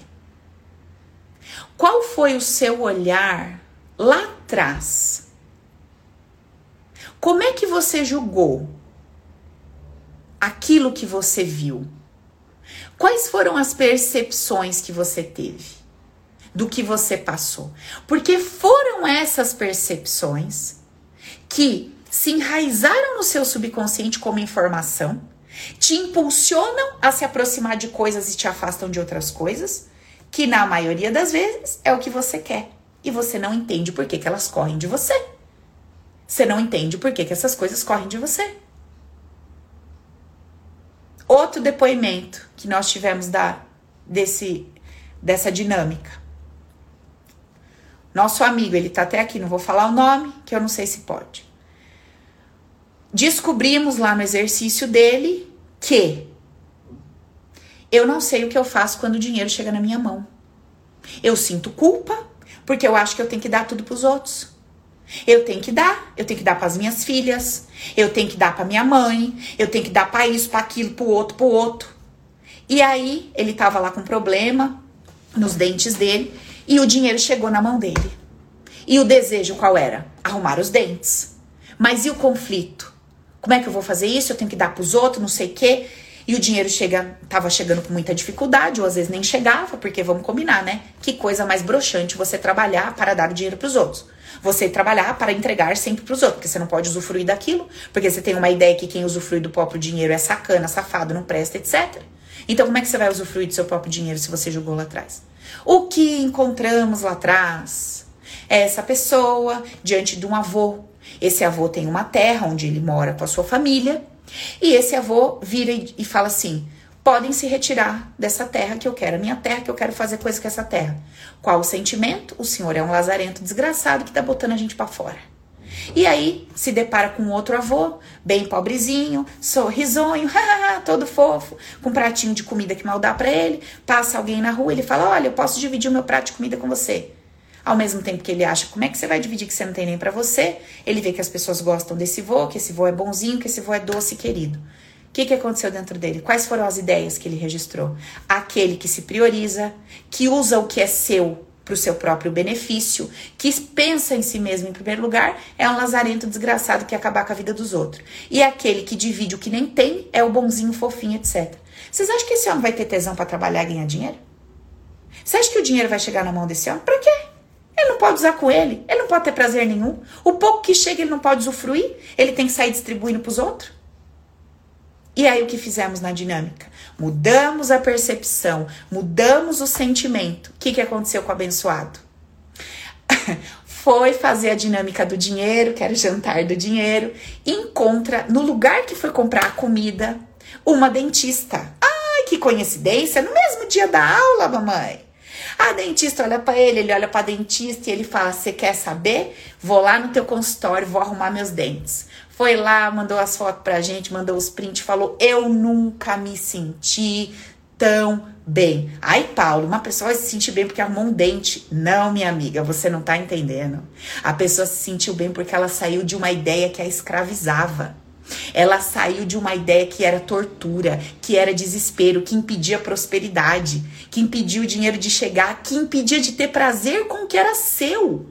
Qual foi o seu olhar lá atrás? Como é que você julgou aquilo que você viu? Quais foram as percepções que você teve do que você passou? Porque foram essas percepções que se enraizaram no seu subconsciente como informação te impulsionam a se aproximar de coisas e te afastam de outras coisas, que na maioria das vezes é o que você quer. E você não entende por que, que elas correm de você. Você não entende por que, que essas coisas correm de você. Outro depoimento que nós tivemos da, desse, dessa dinâmica. Nosso amigo, ele tá até aqui, não vou falar o nome, que eu não sei se pode. Descobrimos lá no exercício dele que eu não sei o que eu faço quando o dinheiro chega na minha mão. Eu sinto culpa porque eu acho que eu tenho que dar tudo para os outros. Eu tenho que dar, eu tenho que dar para as minhas filhas, eu tenho que dar para minha mãe, eu tenho que dar para isso, para aquilo, para o outro, para o outro. E aí ele tava lá com problema nos dentes dele e o dinheiro chegou na mão dele. E o desejo qual era? Arrumar os dentes. Mas e o conflito? Como é que eu vou fazer isso? Eu tenho que dar para os outros, não sei o quê. E o dinheiro chega, tava chegando com muita dificuldade, ou às vezes nem chegava, porque vamos combinar, né? Que coisa mais broxante você trabalhar para dar o dinheiro para os outros. Você trabalhar para entregar sempre para os outros, porque você não pode usufruir daquilo, porque você tem uma ideia que quem usufrui do próprio dinheiro é sacana, safado, não presta, etc. Então, como é que você vai usufruir do seu próprio dinheiro se você jogou lá atrás? O que encontramos lá atrás essa pessoa diante de um avô esse avô tem uma terra onde ele mora com a sua família, e esse avô vira e fala assim: podem se retirar dessa terra que eu quero, a minha terra que eu quero fazer coisa com essa terra. Qual o sentimento? O senhor é um lazarento desgraçado que tá botando a gente para fora. E aí se depara com outro avô, bem pobrezinho, sorrisonho, todo fofo, com um pratinho de comida que mal dá para ele. Passa alguém na rua, ele fala: "Olha, eu posso dividir o meu prato de comida com você". Ao mesmo tempo que ele acha, como é que você vai dividir que você não tem nem para você? Ele vê que as pessoas gostam desse vô, que esse vô é bonzinho, que esse vô é doce e querido. O que, que aconteceu dentro dele? Quais foram as ideias que ele registrou? Aquele que se prioriza, que usa o que é seu para o seu próprio benefício, que pensa em si mesmo em primeiro lugar, é um lazarento desgraçado que quer acabar com a vida dos outros. E aquele que divide o que nem tem é o bonzinho, fofinho, etc. Vocês acham que esse homem vai ter tesão para trabalhar e ganhar dinheiro? Você acha que o dinheiro vai chegar na mão desse homem? Para quê? Ele não pode usar com ele, ele não pode ter prazer nenhum. O pouco que chega ele não pode usufruir, ele tem que sair distribuindo para os outros. E aí o que fizemos na dinâmica? Mudamos a percepção, mudamos o sentimento. O que, que aconteceu com o abençoado? foi fazer a dinâmica do dinheiro, que era o jantar do dinheiro, encontra no lugar que foi comprar a comida uma dentista. Ai, que coincidência! No mesmo dia da aula, mamãe. A dentista olha para ele, ele olha para dentista e ele fala: "Você quer saber? Vou lá no teu consultório, vou arrumar meus dentes". Foi lá, mandou as fotos pra gente, mandou os prints, falou: "Eu nunca me senti tão bem". Ai, Paulo, uma pessoa vai se sentir bem porque arrumou um dente. Não, minha amiga, você não tá entendendo. A pessoa se sentiu bem porque ela saiu de uma ideia que a escravizava. Ela saiu de uma ideia que era tortura, que era desespero, que impedia prosperidade, que impedia o dinheiro de chegar, que impedia de ter prazer com o que era seu.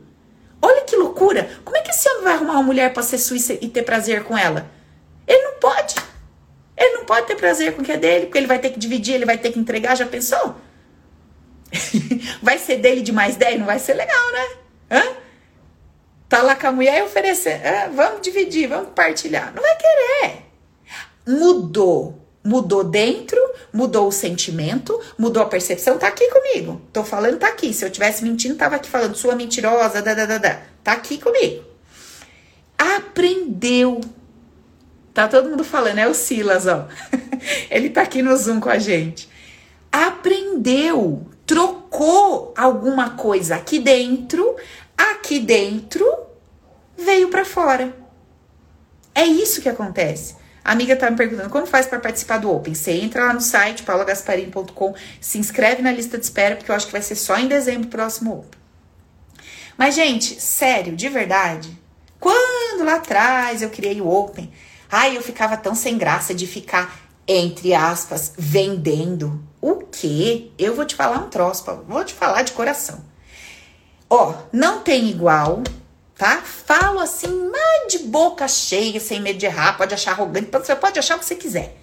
Olha que loucura! Como é que esse homem vai arrumar uma mulher para ser suíça e ter prazer com ela? Ele não pode. Ele não pode ter prazer com o que é dele, porque ele vai ter que dividir, ele vai ter que entregar. Já pensou? vai ser dele de mais 10? Não vai ser legal, né? Hã? Tá lá com a mulher e oferecer. Ah, vamos dividir, vamos compartilhar. Não vai querer. Mudou. Mudou dentro, mudou o sentimento, mudou a percepção. Tá aqui comigo. Tô falando, tá aqui. Se eu tivesse mentindo, tava aqui falando, sua mentirosa, da, da, da, da. Tá aqui comigo. Aprendeu. Tá todo mundo falando, é o Silas, ó. Ele tá aqui no Zoom com a gente. Aprendeu, trocou alguma coisa aqui dentro aqui dentro veio para fora. É isso que acontece. A amiga tá me perguntando como faz para participar do Open. Você entra lá no site paulagasparini.com, se inscreve na lista de espera, porque eu acho que vai ser só em dezembro próximo Open. Mas, gente, sério, de verdade, quando lá atrás eu criei o Open, ai, eu ficava tão sem graça de ficar, entre aspas, vendendo. O quê? Eu vou te falar um troço, vou te falar de coração. Ó, não tem igual, tá? Falo assim, mas de boca cheia, sem medo de errar, pode achar arrogante, você pode achar o que você quiser.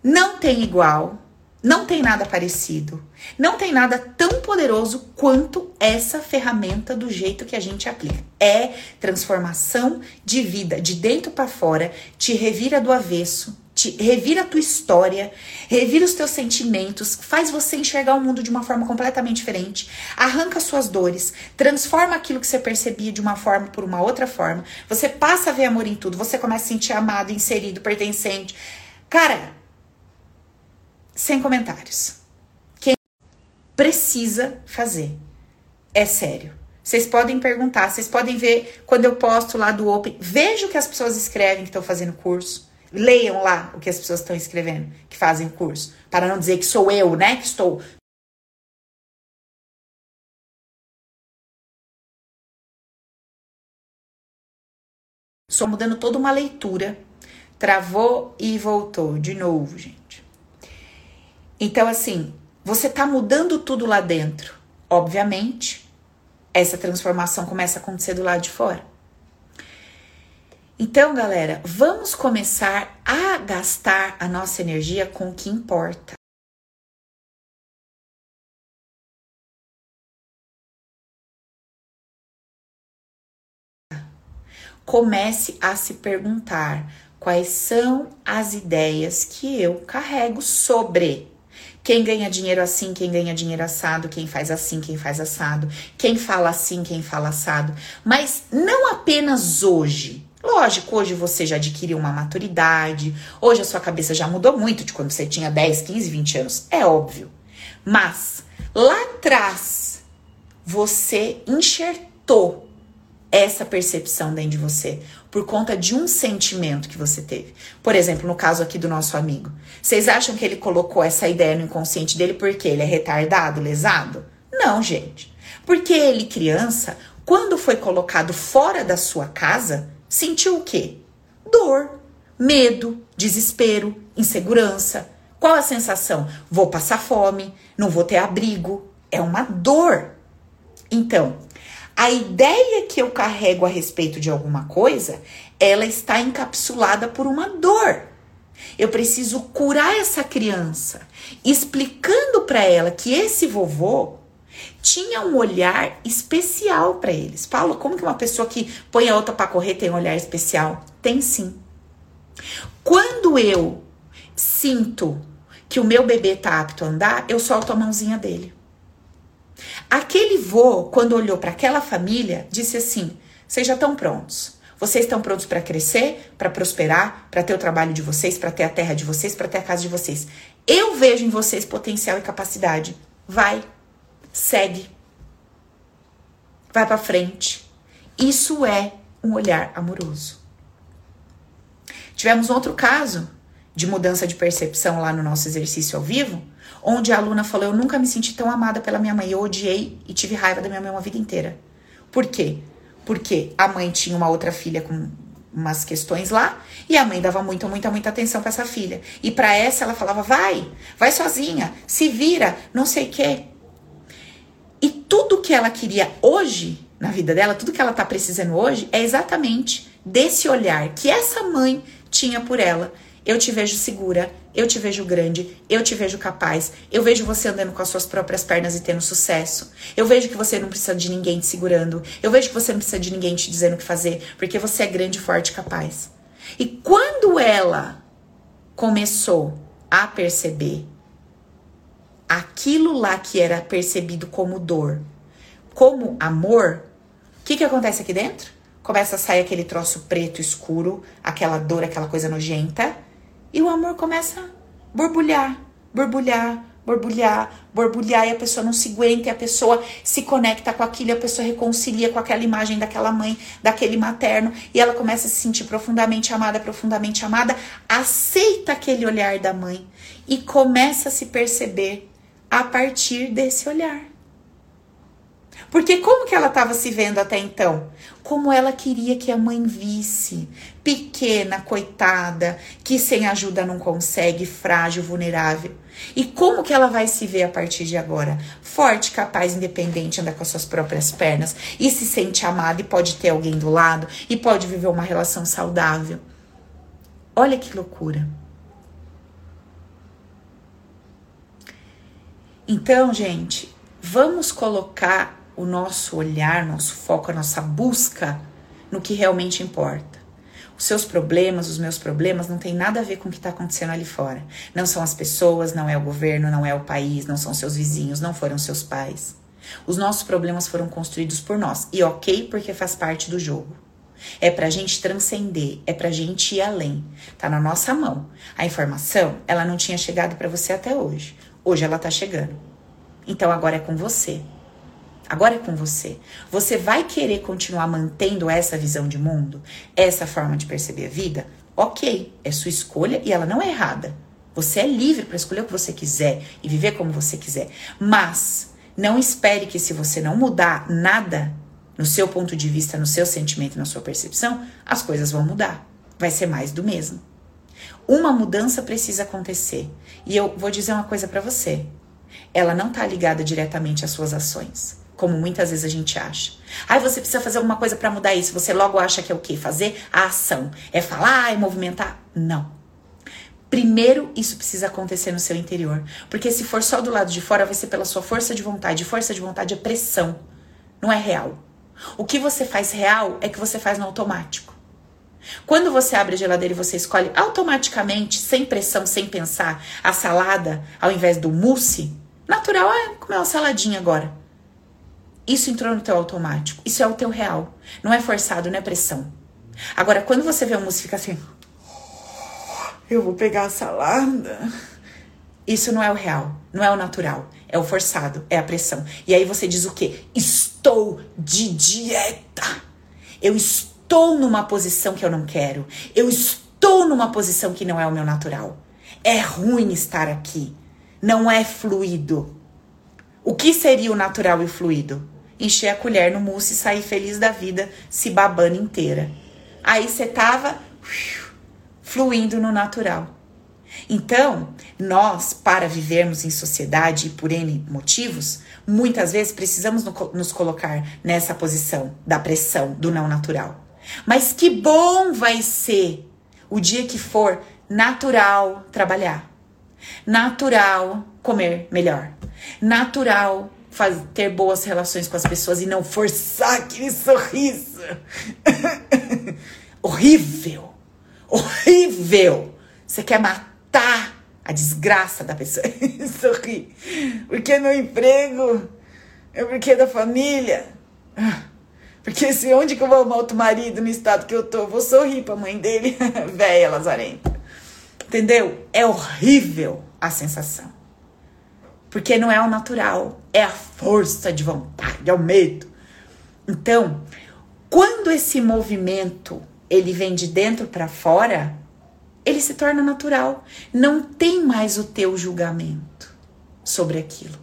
Não tem igual, não tem nada parecido, não tem nada tão poderoso quanto essa ferramenta do jeito que a gente aplica. É transformação de vida, de dentro para fora, te revira do avesso, te revira a tua história, revira os teus sentimentos, faz você enxergar o mundo de uma forma completamente diferente, arranca suas dores, transforma aquilo que você percebia de uma forma por uma outra forma. Você passa a ver amor em tudo, você começa a se sentir amado, inserido, pertencente. Cara, sem comentários. Quem precisa fazer? É sério. Vocês podem perguntar, vocês podem ver quando eu posto lá do Open, veja o que as pessoas escrevem que estão fazendo curso. Leiam lá o que as pessoas estão escrevendo, que fazem curso. Para não dizer que sou eu, né, que estou. Só mudando toda uma leitura. Travou e voltou de novo, gente. Então, assim, você tá mudando tudo lá dentro. Obviamente, essa transformação começa a acontecer do lado de fora. Então, galera, vamos começar a gastar a nossa energia com o que importa. Comece a se perguntar quais são as ideias que eu carrego sobre. Quem ganha dinheiro assim, quem ganha dinheiro assado, quem faz assim, quem faz assado, quem fala assim, quem fala assado, mas não apenas hoje Lógico, hoje você já adquiriu uma maturidade, hoje a sua cabeça já mudou muito de quando você tinha 10, 15, 20 anos, é óbvio. Mas lá atrás você enxertou essa percepção dentro de você por conta de um sentimento que você teve. Por exemplo, no caso aqui do nosso amigo. Vocês acham que ele colocou essa ideia no inconsciente dele porque ele é retardado, lesado? Não, gente. Porque ele, criança, quando foi colocado fora da sua casa, sentiu o quê? Dor, medo, desespero, insegurança. Qual a sensação? Vou passar fome, não vou ter abrigo. É uma dor. Então, a ideia que eu carrego a respeito de alguma coisa, ela está encapsulada por uma dor. Eu preciso curar essa criança, explicando para ela que esse vovô tinha um olhar especial para eles. Paulo, como que uma pessoa que põe a outra para correr tem um olhar especial? Tem sim. Quando eu sinto que o meu bebê tá apto a andar, eu solto a mãozinha dele. Aquele vô, quando olhou para aquela família, disse assim: "Vocês já estão prontos. Vocês estão prontos para crescer, para prosperar, para ter o trabalho de vocês, para ter a terra de vocês, para ter a casa de vocês. Eu vejo em vocês potencial e capacidade. Vai, segue. Vai para frente. Isso é um olhar amoroso. Tivemos outro caso de mudança de percepção lá no nosso exercício ao vivo, onde a aluna falou: Eu nunca me senti tão amada pela minha mãe. Eu odiei e tive raiva da minha mãe uma vida inteira. Por quê? Porque a mãe tinha uma outra filha com umas questões lá e a mãe dava muita, muita, muita atenção para essa filha. E para essa ela falava: vai, vai sozinha, se vira, não sei o quê. E tudo que ela queria hoje na vida dela, tudo que ela tá precisando hoje é exatamente desse olhar que essa mãe tinha por ela. Eu te vejo segura, eu te vejo grande, eu te vejo capaz, eu vejo você andando com as suas próprias pernas e tendo sucesso. Eu vejo que você não precisa de ninguém te segurando, eu vejo que você não precisa de ninguém te dizendo o que fazer, porque você é grande, forte e capaz. E quando ela começou a perceber aquilo lá que era percebido como dor, como amor, o que, que acontece aqui dentro? Começa a sair aquele troço preto escuro, aquela dor, aquela coisa nojenta, e o amor começa a borbulhar, borbulhar, borbulhar, borbulhar, e a pessoa não se aguenta, e a pessoa se conecta com aquilo, e a pessoa reconcilia com aquela imagem daquela mãe, daquele materno, e ela começa a se sentir profundamente amada, profundamente amada, aceita aquele olhar da mãe e começa a se perceber a partir desse olhar. Porque como que ela estava se vendo até então? Como ela queria que a mãe visse. Pequena, coitada, que sem ajuda não consegue, frágil, vulnerável. E como que ela vai se ver a partir de agora? Forte, capaz, independente, anda com as suas próprias pernas e se sente amada e pode ter alguém do lado e pode viver uma relação saudável. Olha que loucura. Então, gente, vamos colocar o nosso olhar, nosso foco, a nossa busca no que realmente importa. Os seus problemas, os meus problemas, não tem nada a ver com o que está acontecendo ali fora. Não são as pessoas, não é o governo, não é o país, não são seus vizinhos, não foram seus pais. Os nossos problemas foram construídos por nós. E ok, porque faz parte do jogo. É pra gente transcender, é pra gente ir além. Tá na nossa mão. A informação, ela não tinha chegado para você até hoje. Hoje ela tá chegando. Então agora é com você. Agora é com você. Você vai querer continuar mantendo essa visão de mundo, essa forma de perceber a vida? Ok, é sua escolha e ela não é errada. Você é livre para escolher o que você quiser e viver como você quiser. Mas não espere que se você não mudar nada no seu ponto de vista, no seu sentimento, na sua percepção, as coisas vão mudar. Vai ser mais do mesmo. Uma mudança precisa acontecer. E eu vou dizer uma coisa para você. Ela não está ligada diretamente às suas ações como muitas vezes a gente acha. Aí você precisa fazer alguma coisa para mudar isso. Você logo acha que é o quê? Fazer a ação. É falar, é movimentar? Não. Primeiro, isso precisa acontecer no seu interior. Porque se for só do lado de fora, vai ser pela sua força de vontade. Força de vontade é pressão, não é real. O que você faz real é que você faz no automático. Quando você abre a geladeira e você escolhe automaticamente, sem pressão, sem pensar, a salada ao invés do mousse, natural, ah, comer uma saladinha agora. Isso entrou no teu automático. Isso é o teu real. Não é forçado, não é pressão. Agora, quando você vê a música fica assim, eu vou pegar a salada. Isso não é o real, não é o natural, é o forçado, é a pressão. E aí você diz o quê? Estou de dieta. Eu estou numa posição que eu não quero. Eu estou numa posição que não é o meu natural. É ruim estar aqui. Não é fluido. O que seria o natural e fluido? encher a colher no mousse e sair feliz da vida, se babando inteira. Aí você tava fluindo no natural. Então, nós, para vivermos em sociedade e por N motivos, muitas vezes precisamos nos colocar nessa posição da pressão do não natural. Mas que bom vai ser o dia que for natural trabalhar, natural comer melhor, natural faz, ter boas relações com as pessoas e não forçar aquele sorriso. horrível. Horrível. Você quer matar a desgraça da pessoa sorrir. Porque meu emprego é porque é da família. Porque se onde que eu vou arrumar outro marido no estado que eu tô, eu vou sorrir pra mãe dele, velha lazarenta. Entendeu? É horrível a sensação. Porque não é o natural, é a força de vontade, é o medo. Então, quando esse movimento ele vem de dentro para fora, ele se torna natural. Não tem mais o teu julgamento sobre aquilo.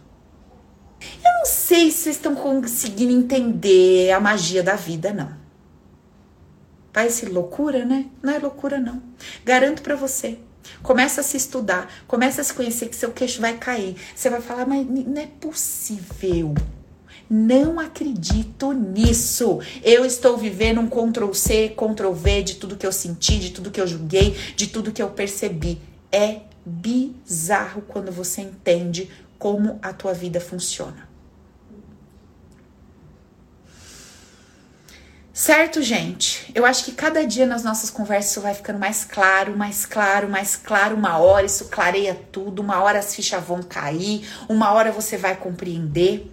Eu não sei se vocês estão conseguindo entender a magia da vida, não. Parece loucura, né? Não é loucura, não. Garanto para você. Começa a se estudar, começa a se conhecer que seu queixo vai cair. Você vai falar, mas não é possível. Não acredito nisso. Eu estou vivendo um Ctrl C, Ctrl V de tudo que eu senti, de tudo que eu julguei, de tudo que eu percebi. É bizarro quando você entende como a tua vida funciona. Certo, gente? Eu acho que cada dia nas nossas conversas isso vai ficando mais claro, mais claro, mais claro. Uma hora isso clareia tudo, uma hora as fichas vão cair, uma hora você vai compreender.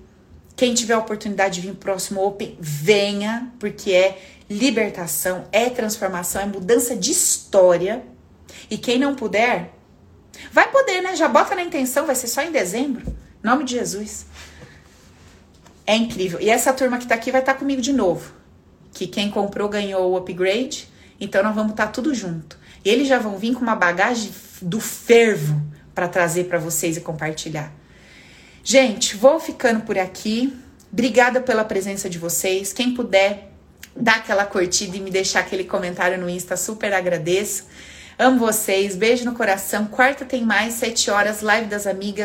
Quem tiver a oportunidade de vir próximo Open, venha, porque é libertação, é transformação, é mudança de história. E quem não puder, vai poder, né? Já bota na intenção, vai ser só em dezembro. Em nome de Jesus. É incrível. E essa turma que tá aqui vai estar tá comigo de novo que quem comprou ganhou o upgrade, então nós vamos estar tá tudo junto. E eles já vão vir com uma bagagem do fervo para trazer para vocês e compartilhar. Gente, vou ficando por aqui. Obrigada pela presença de vocês. Quem puder dar aquela curtida e me deixar aquele comentário no Insta, super agradeço. Amo vocês. Beijo no coração. Quarta tem mais, sete horas, live das amigas.